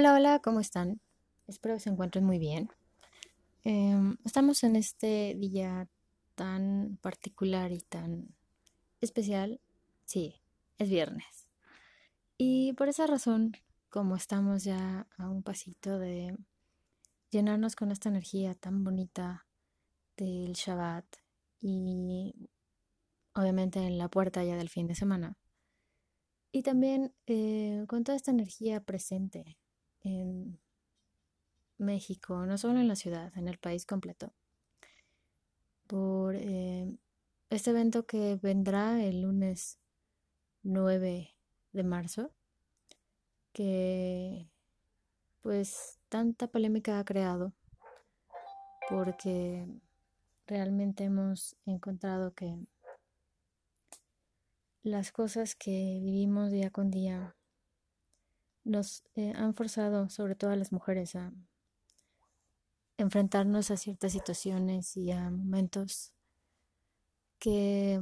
Hola, hola, ¿cómo están? Espero que se encuentren muy bien. Em, estamos en este día tan particular y tan especial. Sí, es viernes. Y por esa razón, como estamos ya a un pasito de llenarnos con esta energía tan bonita del Shabbat y obviamente en la puerta ya del fin de semana. Y también eh, con toda esta energía presente en México, no solo en la ciudad, en el país completo, por eh, este evento que vendrá el lunes 9 de marzo, que pues tanta polémica ha creado, porque realmente hemos encontrado que las cosas que vivimos día con día nos eh, han forzado, sobre todo a las mujeres, a enfrentarnos a ciertas situaciones y a momentos que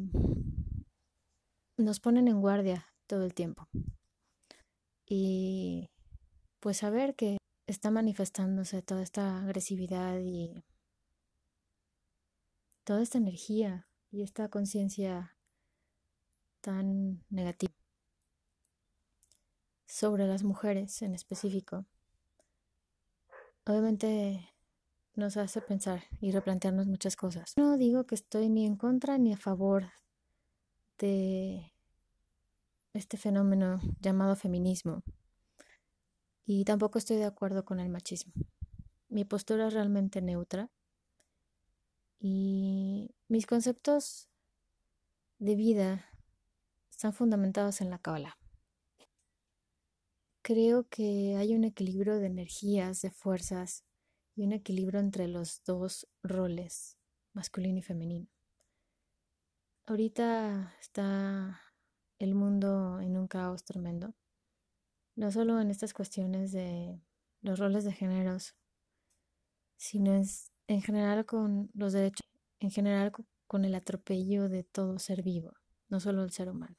nos ponen en guardia todo el tiempo. Y pues saber que está manifestándose toda esta agresividad y toda esta energía y esta conciencia tan negativa sobre las mujeres en específico, obviamente nos hace pensar y replantearnos muchas cosas. No digo que estoy ni en contra ni a favor de este fenómeno llamado feminismo y tampoco estoy de acuerdo con el machismo. Mi postura es realmente neutra y mis conceptos de vida están fundamentados en la Kabbalah creo que hay un equilibrio de energías, de fuerzas y un equilibrio entre los dos roles, masculino y femenino. Ahorita está el mundo en un caos tremendo, no solo en estas cuestiones de los roles de géneros, sino en general con los derechos, en general con el atropello de todo ser vivo, no solo el ser humano.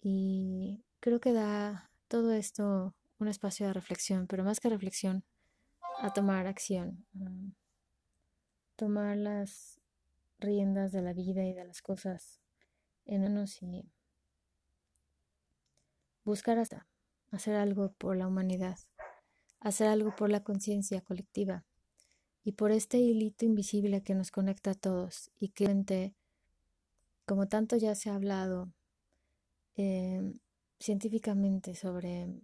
Y creo que da todo esto un espacio de reflexión, pero más que reflexión, a tomar acción, tomar las riendas de la vida y de las cosas en unos y buscar hasta hacer algo por la humanidad, hacer algo por la conciencia colectiva y por este hilito invisible que nos conecta a todos y que, como tanto ya se ha hablado, eh, científicamente sobre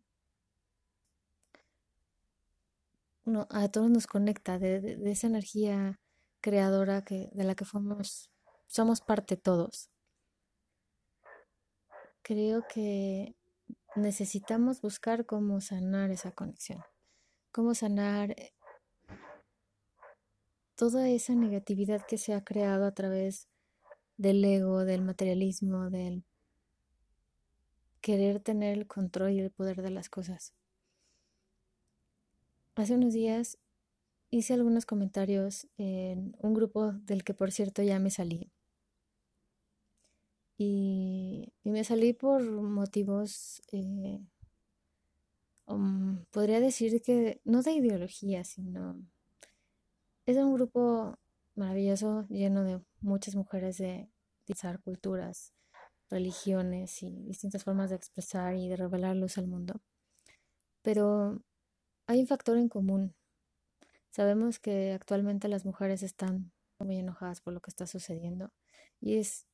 a todos nos conecta de, esa energía creadora que, de la que somos parte todos. Creo que necesitamos buscar cómo sanar esa conexión, cómo sanar eh, toda esa negatividad que se ha creado a través del ego, del materialismo, del querer tener el control y el poder de las cosas. Hace unos días hice algunos comentarios en un grupo del que por cierto ya me salí. Y, me salí por motivos, eh, um, podría decir que no de ideología, sino es un grupo maravilloso, lleno de muchas mujeres de, de culturas, religiones y distintas formas de expresar y de revelar luz al mundo. Pero hay un factor en común. Sabemos que actualmente las mujeres están muy enojadas por lo que está sucediendo y es,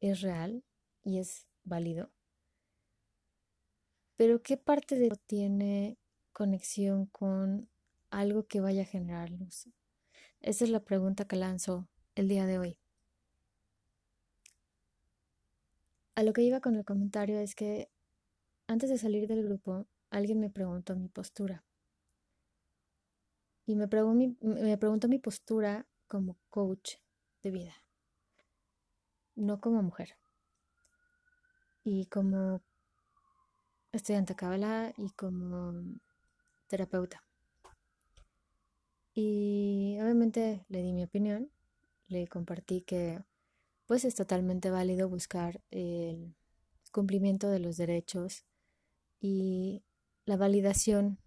es real y es válido. Pero ¿qué parte de eso tiene conexión con algo que vaya a generar luz? Esa es la pregunta que lanzo el día de hoy. A lo que iba con el comentario es que antes de salir del grupo, alguien me preguntó mi postura. Y me, preguntó mi postura como coach de vida, no como mujer. Y como estudiante Kabbalah y como terapeuta. Y obviamente le di mi opinión, le compartí que pues es totalmente válido buscar el cumplimiento de los derechos y la validación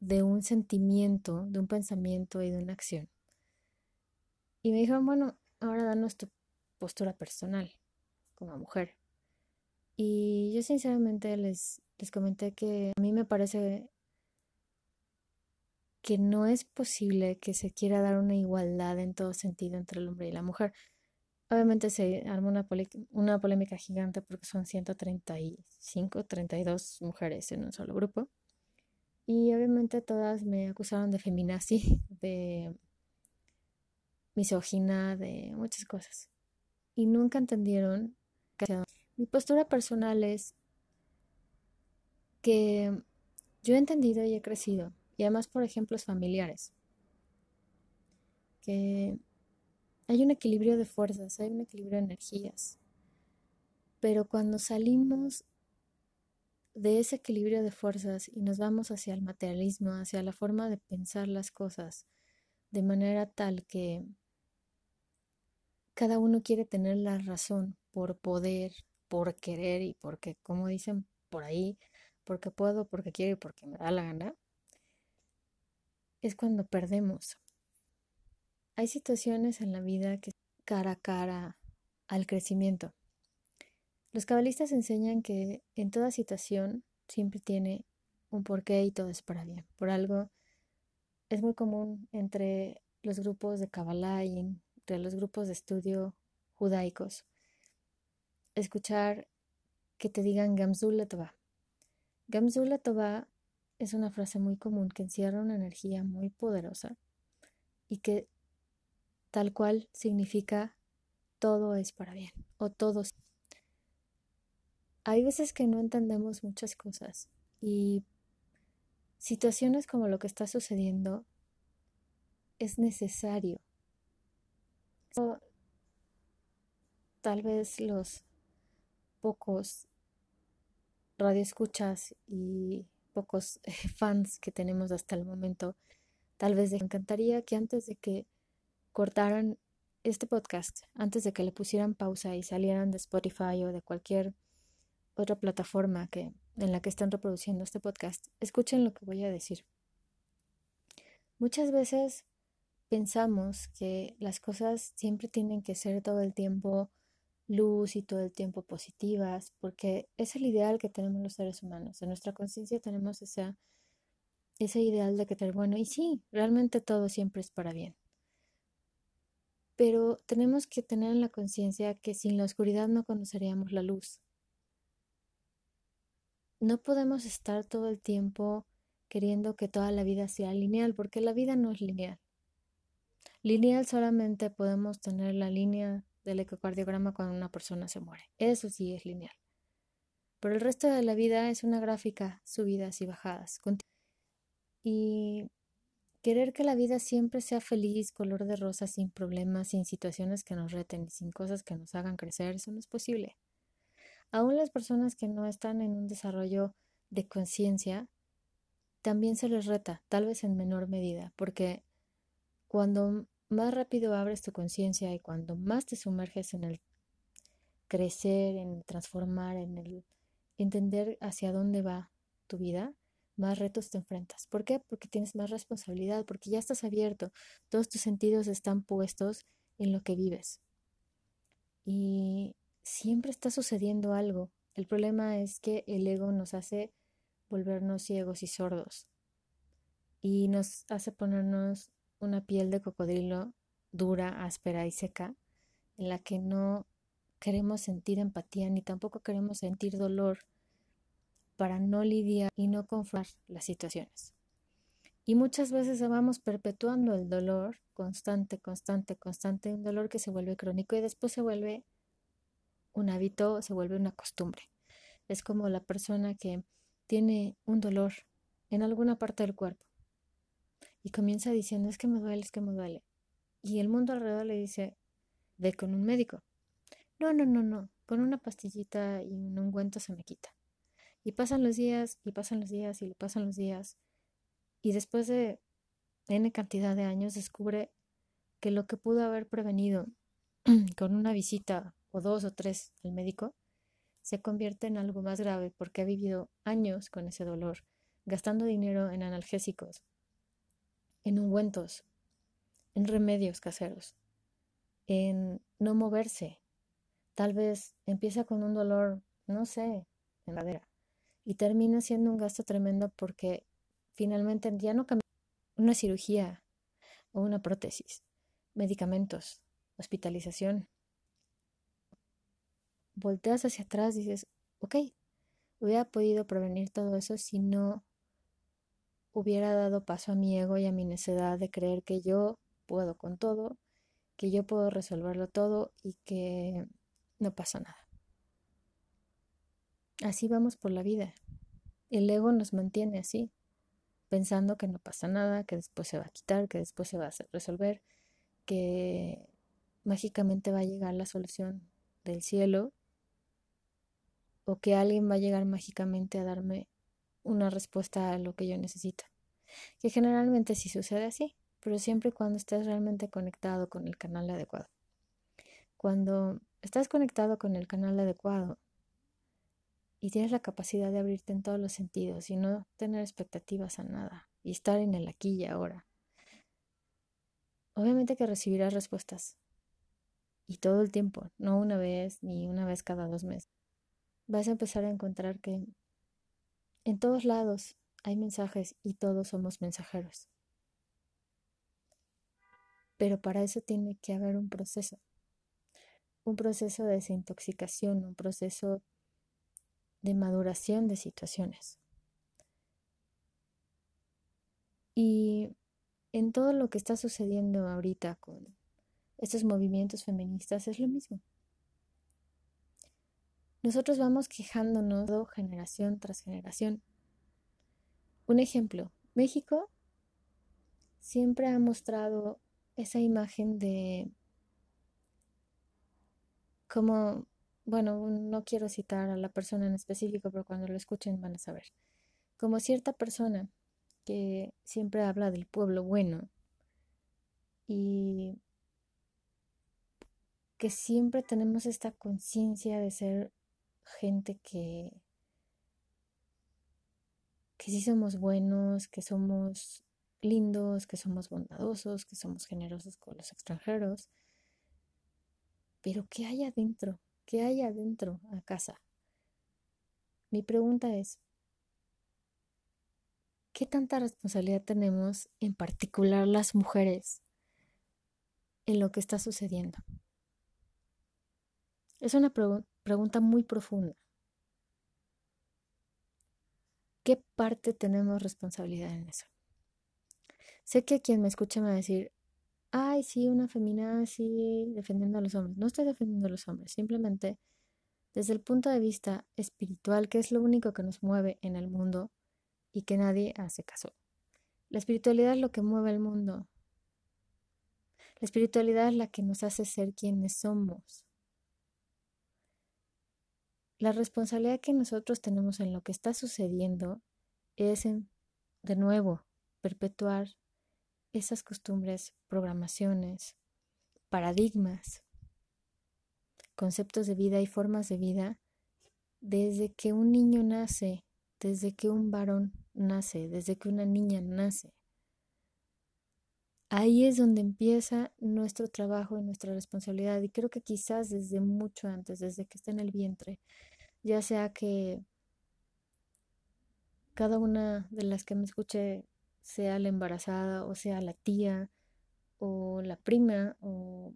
de un sentimiento, de un pensamiento y de una acción. Y me dijo, bueno, ahora danos tu postura personal como mujer. Y yo sinceramente les, les comenté que a mí me parece que no es posible que se quiera dar una igualdad en todo sentido entre el hombre y la mujer. Obviamente se arma una, una polémica gigante porque son 135, 32 mujeres en un solo grupo. Y obviamente todas me acusaron de feminazi, de misógina, de muchas cosas. Y nunca entendieron que mi postura personal es que yo he entendido y he crecido, y además por ejemplos familiares, que hay un equilibrio de fuerzas, hay un equilibrio de energías, pero cuando salimos de ese equilibrio de fuerzas y nos vamos hacia el materialismo, hacia la forma de pensar las cosas de manera tal que cada uno quiere tener la razón por poder, por querer y porque, como dicen por ahí, porque puedo, porque quiero y porque me da la gana, es cuando perdemos. Hay situaciones en la vida que cara a cara al crecimiento. Los cabalistas enseñan que en toda situación siempre tiene un porqué y todo es para bien. Por algo es muy común entre los grupos de Kabbalah y entre los grupos de estudio judaicos escuchar que te digan Gamzul Tova. Gamzul Tova es una frase muy común que encierra una energía muy poderosa y que tal cual significa todo es para bien o todo. Hay veces que no entendemos muchas cosas y situaciones como lo que está sucediendo es necesario. Tal vez los pocos radioescuchas y pocos eh, fans que tenemos hasta el momento, tal vez me encantaría que antes de que cortaran este podcast, antes de que le pusieran pausa y salieran de Spotify o de cualquier otra plataforma que, en la que están reproduciendo este podcast, escuchen lo que voy a decir. Muchas veces pensamos que las cosas siempre tienen que ser todo el tiempo luz y todo el tiempo positivas, porque es el ideal que tenemos los seres humanos. En nuestra conciencia tenemos esa, ese ideal de que bueno, y sí, realmente todo siempre es para bien. Pero tenemos que tener en la conciencia que sin la oscuridad no conoceríamos la luz. No podemos estar todo el tiempo queriendo que toda la vida sea lineal, porque la vida no es lineal. Lineal solamente podemos tener la línea del ecocardiograma cuando una persona se muere. Eso sí es lineal. Pero el resto de la vida es una gráfica, subidas y bajadas. Y querer que la vida siempre sea feliz, color de rosa, sin problemas, sin situaciones que nos reten, sin cosas que nos hagan crecer, eso no es posible. Aún las personas que no están en un desarrollo de conciencia, también se les reta, tal vez en menor medida, porque cuando más rápido abres tu conciencia y cuando más te sumerges en el crecer, en transformar, en el entender hacia dónde va tu vida, más retos te enfrentas. ¿Por qué? Porque tienes más responsabilidad, porque ya estás abierto, todos tus sentidos están puestos en lo que vives. Y siempre está sucediendo algo. El problema es que el ego nos hace volvernos ciegos y sordos y nos hace ponernos una piel de cocodrilo dura, áspera y seca, en la que no queremos sentir empatía ni tampoco queremos sentir dolor para no lidiar y no confrontar las situaciones. Y muchas veces vamos perpetuando el dolor constante, constante, constante, un dolor que se vuelve crónico y después se vuelve un hábito, se vuelve una costumbre. Es como la persona que tiene un dolor en alguna parte del cuerpo y comienza diciendo es que me duele, es que me duele. Y el mundo alrededor le dice, ve con un médico. No, no, no, no, con una pastillita y un ungüento se me quita. Y pasan los días, y pasan los días, y pasan los días. Y después de N cantidad de años descubre que lo que pudo haber prevenido con una visita o dos o tres al médico, se convierte en algo más grave porque ha vivido años con ese dolor, gastando dinero en analgésicos, en ungüentos, en remedios caseros, en no moverse. Tal vez empieza con un dolor, no sé, en madera, y termina siendo un gasto tremendo porque finalmente ya no cambia una cirugía o una prótesis, medicamentos, hospitalización. Volteas hacia atrás y dices, ok, hubiera podido prevenir todo eso si no hubiera dado paso a mi ego y a mi necedad de creer que yo puedo con todo, que yo puedo resolverlo todo y que no pasa nada. Así vamos por la vida. El ego nos mantiene así, pensando que no pasa nada, que después se va a quitar, que después se va a resolver, que mágicamente va a llegar la solución del cielo o que alguien va a llegar mágicamente a darme una respuesta a lo que yo necesito. Que generalmente sí sucede así, pero siempre cuando estés realmente conectado con el canal adecuado. Cuando estás conectado con el canal adecuado y tienes la capacidad de abrirte en todos los sentidos y no tener expectativas a nada y estar en el aquí y ahora, obviamente que recibirás respuestas. Y todo el tiempo, no una vez ni una vez cada dos meses. Vas a empezar a encontrar que en todos lados hay mensajes y todos somos mensajeros. Pero para eso tiene que haber un proceso. Un proceso de desintoxicación, un proceso de maduración de situaciones. Y en todo lo que está sucediendo ahorita con estos movimientos feministas es lo mismo. Nosotros vamos quejándonos generación tras generación. Un ejemplo, México siempre ha mostrado esa imagen de como, bueno, no quiero citar a la persona en específico, pero cuando lo escuchen van a saber, como cierta persona que siempre habla del pueblo bueno y que siempre tenemos esta conciencia de ser gente que, que sí somos buenos, que somos lindos, que somos bondadosos, que somos generosos con los extranjeros. Pero ¿qué hay adentro? ¿Qué hay adentro a casa? Mi pregunta es, ¿qué tanta responsabilidad tenemos, en particular las mujeres, en lo que está sucediendo? Es una pregunta muy profunda. ¿Qué parte tenemos responsabilidad en eso? Sé que quien me escucha me va a decir, ay, sí, una femina, sí, defendiendo a los hombres. No estoy defendiendo a los hombres, simplemente desde el punto de vista espiritual, que es lo único que nos mueve en el mundo y que nadie hace caso. La espiritualidad es lo que mueve el mundo. La espiritualidad es la que nos hace ser quienes somos. La responsabilidad que nosotros tenemos en lo que está sucediendo es, de nuevo, perpetuar esas costumbres, programaciones, paradigmas, conceptos de vida y formas de vida desde que un niño nace, desde que un varón nace, desde que una niña nace. Ahí es donde empieza nuestro trabajo y nuestra responsabilidad. Y creo que quizás desde mucho antes, desde que está en el vientre, ya sea que cada una de las que me escuche sea la embarazada o sea la tía o la prima o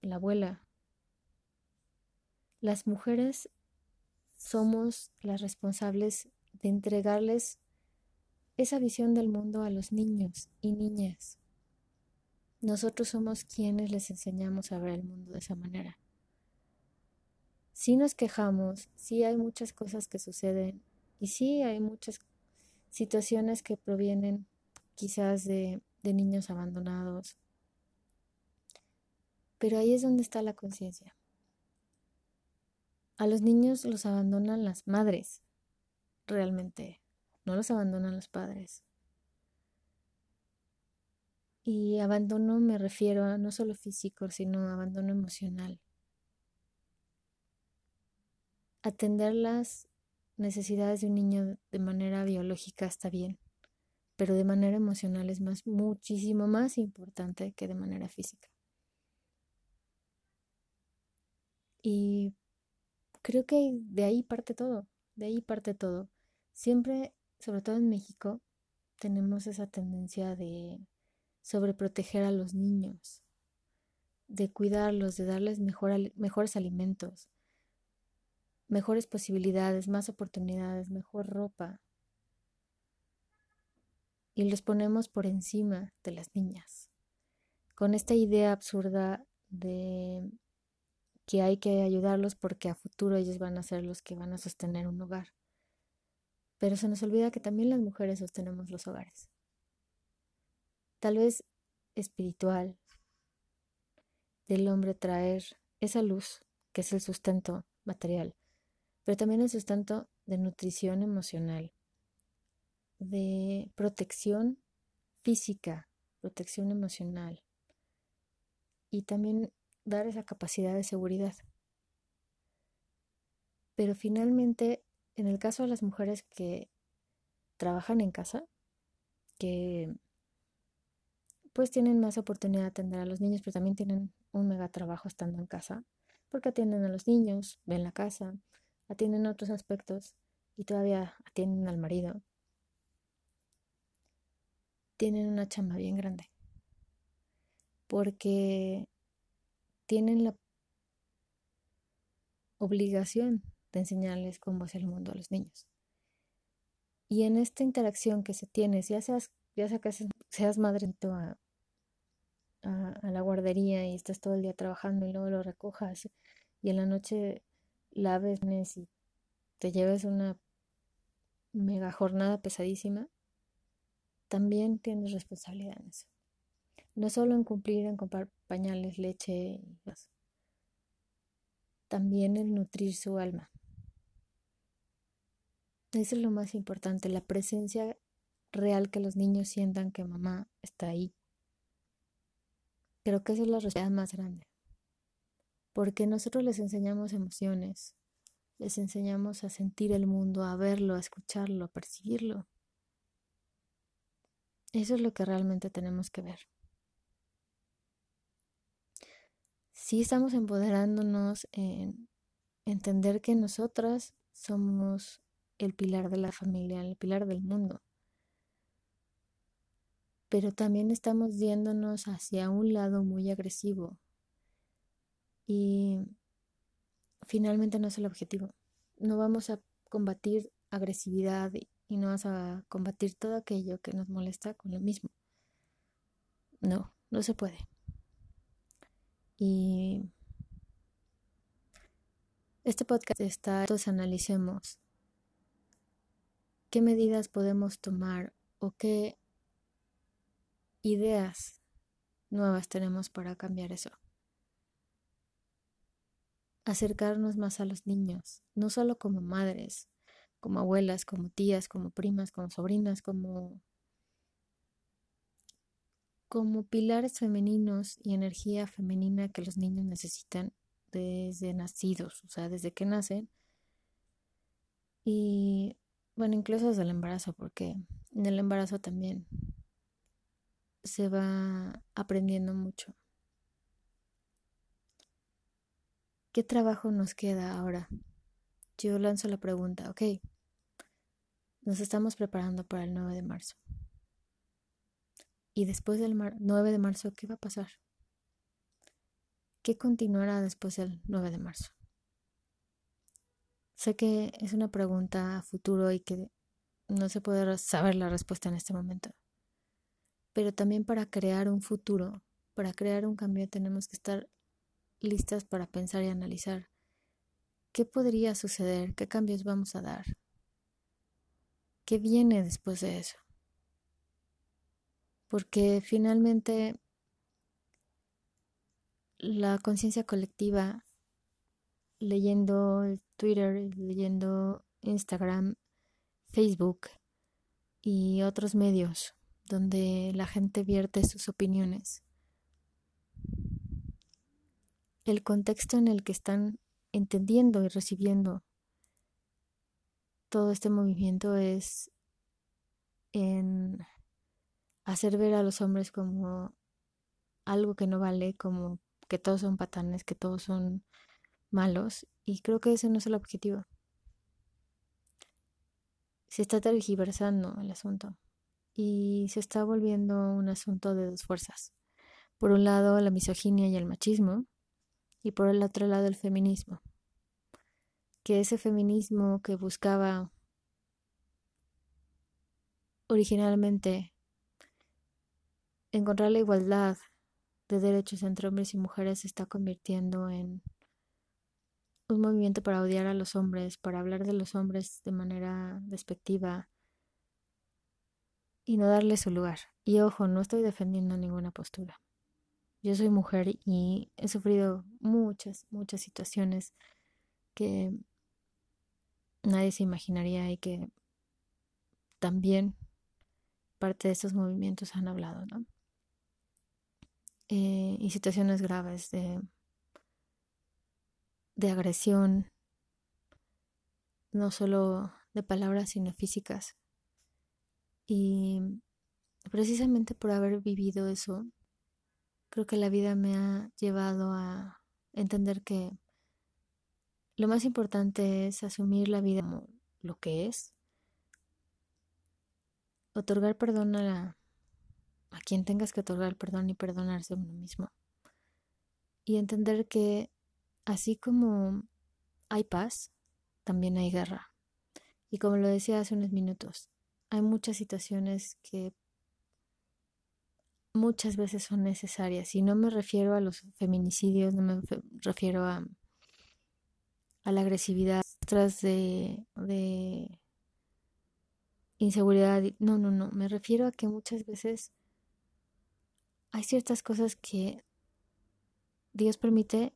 la abuela. Las mujeres somos las responsables de entregarles esa visión del mundo a los niños y niñas. Nosotros somos quienes les enseñamos a ver el mundo de esa manera sí nos quejamos, sí hay muchas cosas que suceden y sí hay muchas situaciones que provienen quizás de, de niños abandonados. Pero ahí es donde está la conciencia. A los niños los abandonan las madres, realmente, no los abandonan los padres. Y abandono me refiero a no solo físico, sino abandono emocional. atender las necesidades de un niño de manera biológica está bien, pero de manera emocional es más, muchísimo más importante que de manera física. Y creo que de ahí parte todo, de ahí parte todo. Siempre, sobre todo en México, tenemos esa tendencia de sobreproteger a los niños, de cuidarlos, de darles mejores alimentos, mejores posibilidades, más oportunidades, mejor ropa. Y los ponemos por encima de las niñas, con esta idea absurda de que hay que ayudarlos porque a futuro ellos van a ser los que van a sostener un hogar. Pero se nos olvida que también las mujeres sostenemos los hogares. Tal vez espiritual del hombre traer esa luz que es el sustento material pero también el sustento de nutrición emocional, de protección física, protección emocional y también dar esa capacidad de seguridad. Pero finalmente, en el caso de las mujeres que trabajan en casa, que pues tienen más oportunidad de atender a los niños, pero también tienen un mega trabajo estando en casa, porque atienden a los niños, ven la casa, atienden otros aspectos y todavía atienden al marido, tienen una chamba bien grande. Porque tienen la obligación de enseñarles cómo es el mundo a los niños. Y en esta interacción que se tiene, ya seas, ya sea que seas madrito a, la guardería y estás todo el día trabajando y luego lo recojas y en la noche laves y te lleves una mega jornada pesadísima, también tienes responsabilidad en eso. No solo en cumplir, en comprar pañales, leche y más. También el nutrir su alma. Eso es lo más importante, la presencia real que los niños sientan que mamá está ahí. Creo que esa es la responsabilidad más grande porque nosotros les enseñamos emociones, les enseñamos a sentir el mundo, a verlo, a escucharlo, a percibirlo. Eso es lo que realmente tenemos que ver. Sí estamos empoderándonos en entender que nosotras somos el pilar de la familia, el pilar del mundo. Pero también estamos yéndonos hacia un lado muy agresivo, y finalmente no es el objetivo. No vamos a combatir agresividad y no vas a combatir todo aquello que nos molesta con lo mismo. No, no se puede. Y este podcast está, entonces analicemos qué medidas podemos tomar o qué ideas nuevas tenemos para cambiar eso acercarnos más a los niños, no solo como madres, como abuelas, como tías, como primas, como sobrinas, como como pilares femeninos y energía femenina que los niños necesitan desde nacidos, o sea, desde que nacen. Y bueno, incluso desde el embarazo, porque en el embarazo también se va aprendiendo mucho. ¿Qué trabajo nos queda ahora? Yo lanzo la pregunta, ok, nos estamos preparando para el 9 de marzo. ¿Y después del 9 de marzo qué va a pasar? ¿Qué continuará después del 9 de marzo? Sé que es una pregunta a futuro y que no se puede saber la respuesta en este momento. Pero también para crear un futuro, para crear un cambio, tenemos que estar listas para pensar y analizar qué podría suceder, qué cambios vamos a dar, qué viene después de eso. Porque finalmente la conciencia colectiva, leyendo Twitter, leyendo Instagram, Facebook y otros medios donde la gente vierte sus opiniones, el contexto en el que están entendiendo y recibiendo todo este movimiento es en hacer ver a los hombres como algo que no vale, como que todos son patanes, que todos son malos, y creo que ese no es el objetivo. Se está tergiversando el asunto y se está volviendo un asunto de dos fuerzas. Por un lado, la misoginia y el machismo, y por el otro lado, el feminismo. Que ese feminismo que buscaba originalmente encontrar la igualdad de derechos entre hombres y mujeres se está convirtiendo en un movimiento para odiar a los hombres, para hablar de los hombres de manera despectiva y no darle su lugar. Y ojo, no estoy defendiendo ninguna postura. Yo soy mujer y he sufrido muchas, muchas situaciones que nadie se imaginaría y que también parte de estos movimientos han hablado, ¿no? Eh, y situaciones graves de, de agresión, no solo de palabras, sino físicas. Y precisamente por haber vivido eso, creo que la vida me ha llevado a entender que lo más importante es asumir la vida como lo que es, otorgar perdón a la, quien tengas que otorgar perdón y perdonarse a uno mismo. Y entender que así como hay paz, también hay guerra. Y como lo decía hace unos minutos, hay muchas situaciones que muchas veces son necesarias. Y no me refiero a los feminicidios, no me refiero a, la agresividad tras de, de inseguridad. No, no, no. Me refiero a que muchas veces hay ciertas cosas que Dios permite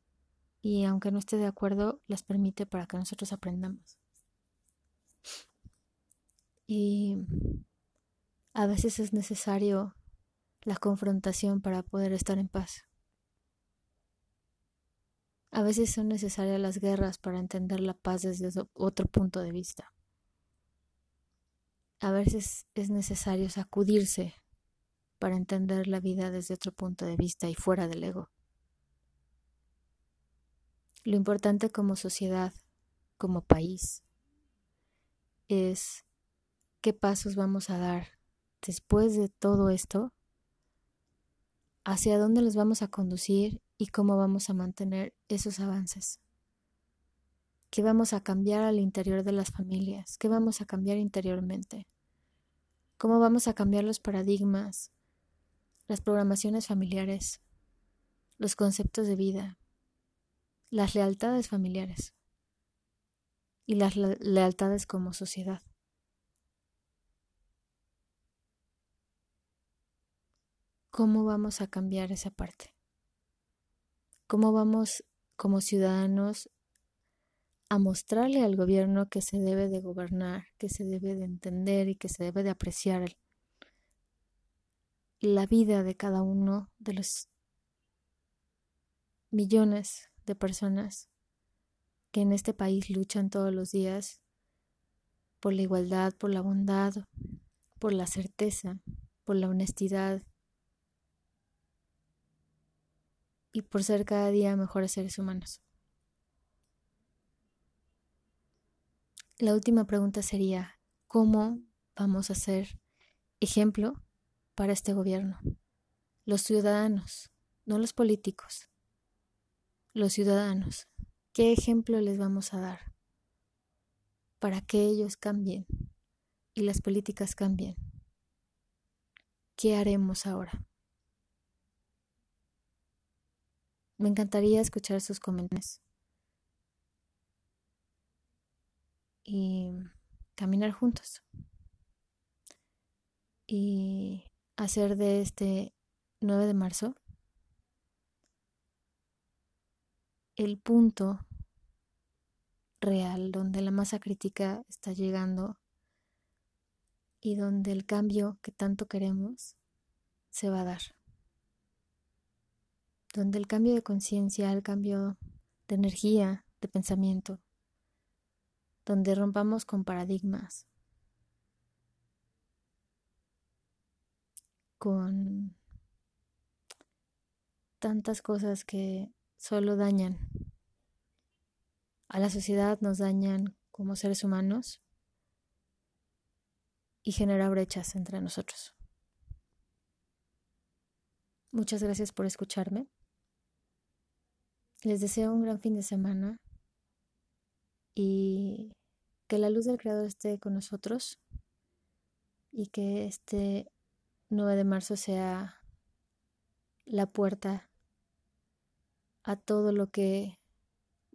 y aunque no esté de acuerdo, las permite para que nosotros aprendamos. Y a veces es necesario la confrontación para poder estar en paz. A veces son necesarias las guerras para entender la paz desde otro punto de vista. A veces es necesario sacudirse para entender la vida desde otro punto de vista y fuera del ego. Lo importante como sociedad, como país, es qué pasos vamos a dar después de todo esto, hacia dónde los vamos a conducir y cómo vamos a mantener esos avances. ¿Qué vamos a cambiar al interior de las familias? ¿Qué vamos a cambiar interiormente? ¿Cómo vamos a cambiar los paradigmas, las programaciones familiares, los conceptos de vida, las lealtades familiares y las lealtades como sociedad. ¿Cómo vamos a cambiar esa parte? ¿Cómo vamos como ciudadanos a mostrarle al gobierno que se debe de gobernar, que se debe de entender y que se debe de apreciar la vida de cada uno de los millones de personas que en este país luchan todos los días por la igualdad, por la bondad, por la certeza, por la honestidad y por ser cada día mejores seres humanos. La última pregunta sería, ¿cómo vamos a ser ejemplo para este gobierno. Los ciudadanos, no los políticos. Los ciudadanos. ¿Qué ejemplo les vamos a dar para que ellos cambien y las políticas cambien? ¿Qué haremos ahora? Me encantaría escuchar sus comentarios y caminar juntos. Y hacer de este 9 de marzo el punto real donde la masa crítica está llegando y donde el cambio que tanto queremos se va a dar. Donde el cambio de conciencia, el cambio de energía, de pensamiento, donde rompamos con paradigmas, con tantas cosas que solo dañan a la sociedad, nos dañan como seres humanos y genera brechas entre nosotros. Muchas gracias por escucharme. Les deseo un gran fin de semana y que la luz del Creador esté con nosotros y que este 9 de marzo sea la puerta a todo lo que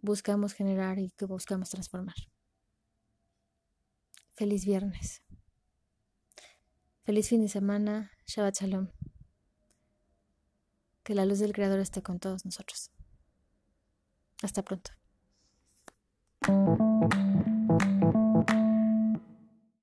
buscamos generar y que buscamos transformar. Feliz viernes. Feliz fin de semana. Shabbat Shalom. Que la luz del Creador esté con todos nosotros. Hasta pronto.